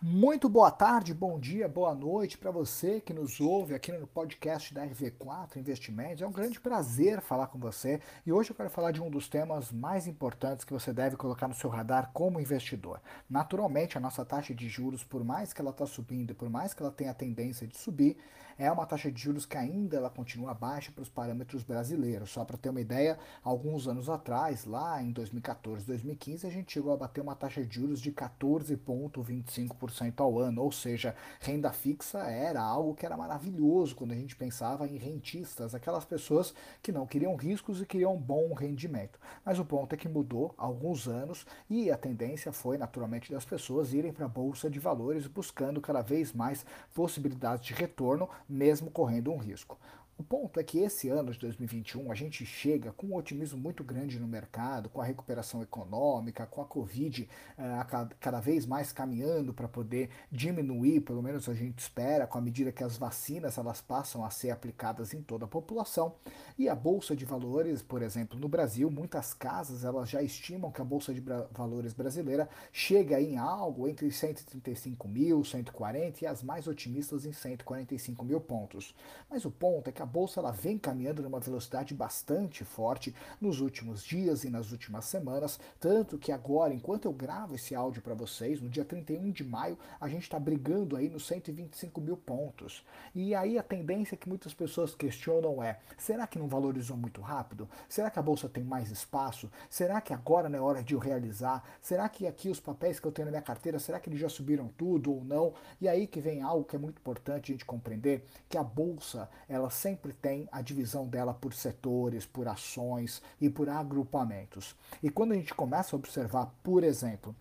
Muito boa tarde, bom dia, boa noite para você que nos ouve aqui no podcast da RV4 Investimentos. É um grande prazer falar com você e hoje eu quero falar de um dos temas mais importantes que você deve colocar no seu radar como investidor. Naturalmente, a nossa taxa de juros, por mais que ela está subindo e por mais que ela tenha a tendência de subir, é uma taxa de juros que ainda ela continua baixa para os parâmetros brasileiros. Só para ter uma ideia, alguns anos atrás, lá em 2014, 2015, a gente chegou a bater uma taxa de juros de 14,25% ao ano, ou seja, renda fixa era algo que era maravilhoso quando a gente pensava em rentistas, aquelas pessoas que não queriam riscos e queriam um bom rendimento. Mas o ponto é que mudou há alguns anos e a tendência foi naturalmente das pessoas irem para a bolsa de valores buscando cada vez mais possibilidades de retorno mesmo correndo um risco. O ponto é que esse ano de 2021 a gente chega com um otimismo muito grande no mercado, com a recuperação econômica, com a Covid uh, cada vez mais caminhando para poder diminuir, pelo menos a gente espera, com a medida que as vacinas elas passam a ser aplicadas em toda a população. E a bolsa de valores, por exemplo, no Brasil, muitas casas elas já estimam que a bolsa de valores brasileira chega em algo entre 135 mil, 140 e as mais otimistas em 145 mil pontos. Mas o ponto é que a bolsa ela vem caminhando numa velocidade bastante forte nos últimos dias e nas últimas semanas, tanto que agora, enquanto eu gravo esse áudio para vocês, no dia 31 de maio, a gente está brigando aí nos 125 mil pontos. E aí a tendência que muitas pessoas questionam é: será que não valorizou muito rápido? Será que a bolsa tem mais espaço? Será que agora não é hora de eu realizar? Será que aqui os papéis que eu tenho na minha carteira, será que eles já subiram tudo ou não? E aí que vem algo que é muito importante a gente compreender, que a bolsa, ela sempre sempre tem a divisão dela por setores, por ações e por agrupamentos. E quando a gente começa a observar, por exemplo,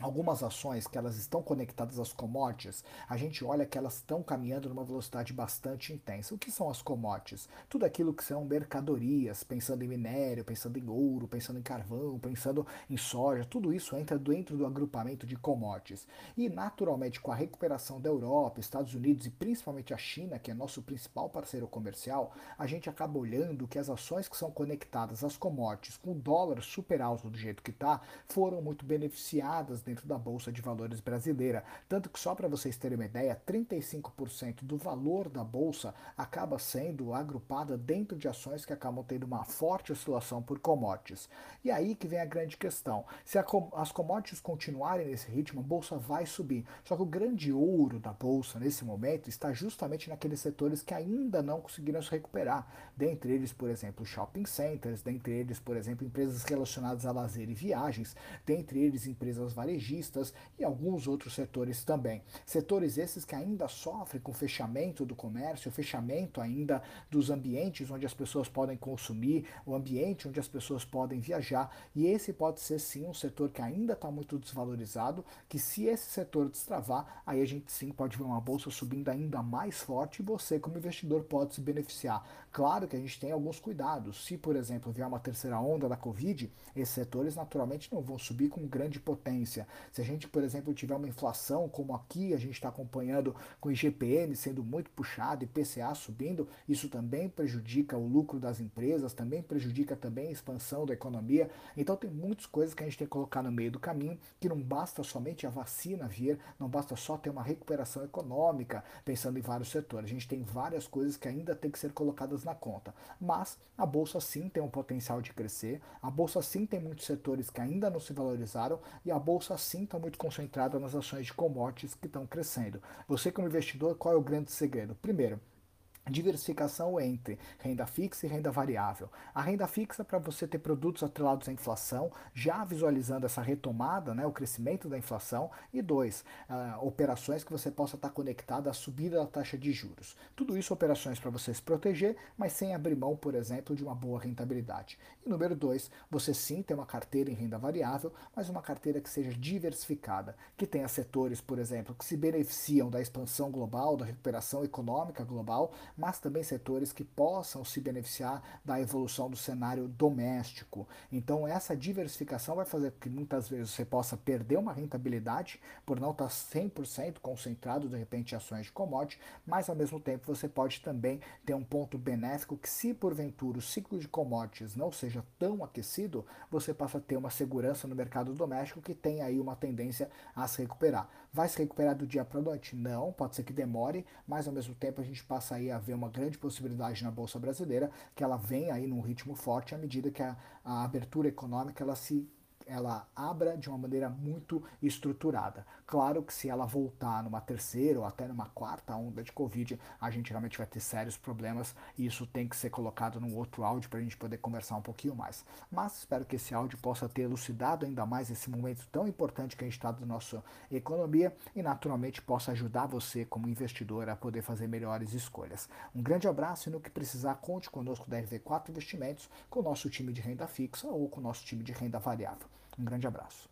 algumas ações que elas estão conectadas às commodities, a gente olha que elas estão caminhando numa velocidade bastante intensa. O que são as commodities? Tudo aquilo que são mercadorias, pensando em minério, pensando em ouro, pensando em carvão, pensando em soja, tudo isso entra dentro do agrupamento de commodities. E naturalmente com a recuperação da Europa, Estados Unidos e principalmente a China, que é nosso principal parceiro comercial, a gente acaba olhando que as ações que são conectadas às commodities com o dólar super alto do jeito que está, foram muito beneficiadas dentro da Bolsa de Valores brasileira. Tanto que, só para vocês terem uma ideia, 35% do valor da Bolsa acaba sendo agrupada dentro de ações que acabam tendo uma forte oscilação por commodities. E aí que vem a grande questão. Se as commodities continuarem nesse ritmo, a Bolsa vai subir. Só que o grande ouro da Bolsa nesse momento está justamente naqueles setores que ainda não conseguiram se recuperar. Dentre eles, por exemplo, shopping centers, dentre eles, por exemplo, empresas relacionadas a lazer e viagens, dentre eles, empresas varejistas varejistas e alguns outros setores também. Setores esses que ainda sofrem com fechamento do comércio, fechamento ainda dos ambientes onde as pessoas podem consumir, o ambiente onde as pessoas podem viajar, e esse pode ser sim um setor que ainda está muito desvalorizado, que se esse setor destravar, aí a gente sim pode ver uma bolsa subindo ainda mais forte e você como investidor pode se beneficiar. Claro que a gente tem alguns cuidados. Se, por exemplo, vier uma terceira onda da Covid, esses setores naturalmente não vão subir com grande potência. Se a gente, por exemplo, tiver uma inflação, como aqui a gente está acompanhando com o IGPM sendo muito puxado e PCA subindo, isso também prejudica o lucro das empresas, também prejudica também a expansão da economia. Então tem muitas coisas que a gente tem que colocar no meio do caminho, que não basta somente a vacina vir, não basta só ter uma recuperação econômica, pensando em vários setores. A gente tem várias coisas que ainda tem que ser colocadas na conta. Mas a bolsa sim tem um potencial de crescer, a bolsa sim tem muitos setores que ainda não se valorizaram e a bolsa assim está muito concentrada nas ações de commodities que estão crescendo. Você, como investidor, qual é o grande segredo? Primeiro, diversificação entre renda fixa e renda variável. A renda fixa para você ter produtos atrelados à inflação, já visualizando essa retomada, né, o crescimento da inflação, e dois, uh, operações que você possa estar conectado à subida da taxa de juros. Tudo isso operações para você se proteger, mas sem abrir mão, por exemplo, de uma boa rentabilidade. E número dois, você sim tem uma carteira em renda variável, mas uma carteira que seja diversificada, que tenha setores, por exemplo, que se beneficiam da expansão global, da recuperação econômica global, mas também setores que possam se beneficiar da evolução do cenário doméstico. Então, essa diversificação vai fazer com que muitas vezes você possa perder uma rentabilidade por não estar 100% concentrado, de repente, em ações de commodity, mas ao mesmo tempo você pode também ter um ponto benéfico que, se porventura o ciclo de commodities não seja tão aquecido, você passa a ter uma segurança no mercado doméstico que tem aí uma tendência a se recuperar. Vai se recuperar do dia para a noite? Não, pode ser que demore, mas ao mesmo tempo a gente passa aí a ver uma grande possibilidade na Bolsa Brasileira, que ela vem aí num ritmo forte à medida que a, a abertura econômica ela se ela abra de uma maneira muito estruturada. Claro que se ela voltar numa terceira ou até numa quarta onda de Covid, a gente realmente vai ter sérios problemas e isso tem que ser colocado num outro áudio para a gente poder conversar um pouquinho mais. Mas espero que esse áudio possa ter elucidado ainda mais esse momento tão importante que a gente está da nossa economia e naturalmente possa ajudar você como investidor a poder fazer melhores escolhas. Um grande abraço e no que precisar, conte conosco da RV4 Investimentos, com o nosso time de renda fixa ou com o nosso time de renda variável. Um grande abraço.